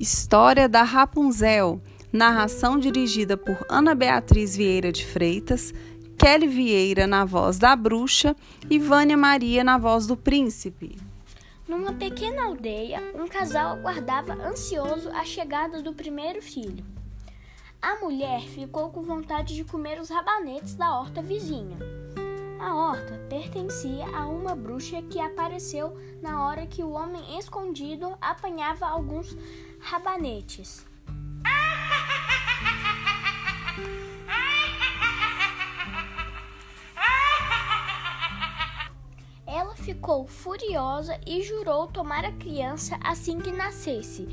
História da Rapunzel. Narração dirigida por Ana Beatriz Vieira de Freitas, Kelly Vieira na voz da bruxa e Vânia Maria na voz do príncipe. Numa pequena aldeia, um casal aguardava ansioso a chegada do primeiro filho. A mulher ficou com vontade de comer os rabanetes da horta vizinha. A horta pertencia a uma bruxa que apareceu na hora que o homem escondido apanhava alguns rabanetes. Ficou furiosa e jurou tomar a criança assim que nascesse.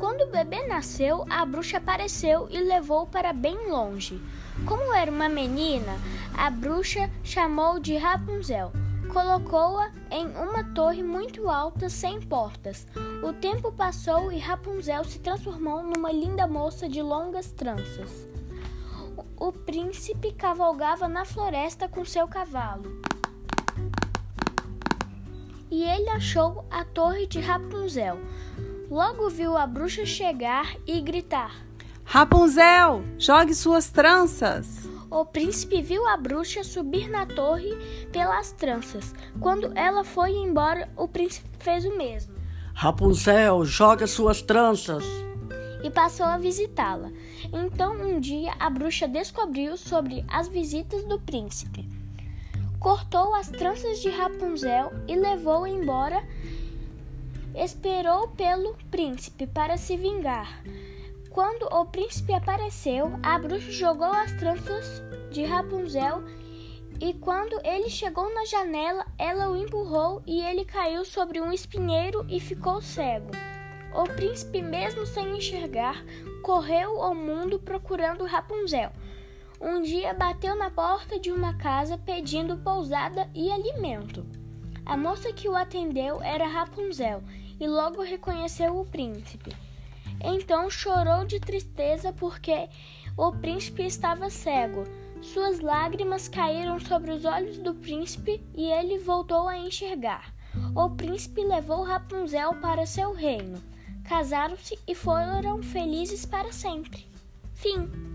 Quando o bebê nasceu, a bruxa apareceu e levou para bem longe. Como era uma menina, a bruxa chamou de Rapunzel. Colocou-a em uma torre muito alta sem portas. O tempo passou e Rapunzel se transformou numa linda moça de longas tranças. O príncipe cavalgava na floresta com seu cavalo. E ele achou a torre de Rapunzel. Logo viu a bruxa chegar e gritar: Rapunzel, jogue suas tranças! O príncipe viu a bruxa subir na torre pelas tranças. Quando ela foi embora, o príncipe fez o mesmo. Rapunzel, joga suas tranças! E passou a visitá-la. Então, um dia, a bruxa descobriu sobre as visitas do príncipe. Cortou as tranças de Rapunzel e levou embora. Esperou pelo príncipe para se vingar. Quando o príncipe apareceu, a bruxa jogou as tranças de Rapunzel e quando ele chegou na janela, ela o empurrou e ele caiu sobre um espinheiro e ficou cego. O príncipe, mesmo sem enxergar, correu ao mundo procurando Rapunzel. Um dia bateu na porta de uma casa pedindo pousada e alimento. A moça que o atendeu era Rapunzel e logo reconheceu o príncipe. Então chorou de tristeza porque o príncipe estava cego. Suas lágrimas caíram sobre os olhos do príncipe e ele voltou a enxergar. O príncipe levou Rapunzel para seu reino. Casaram-se e foram felizes para sempre. Fim.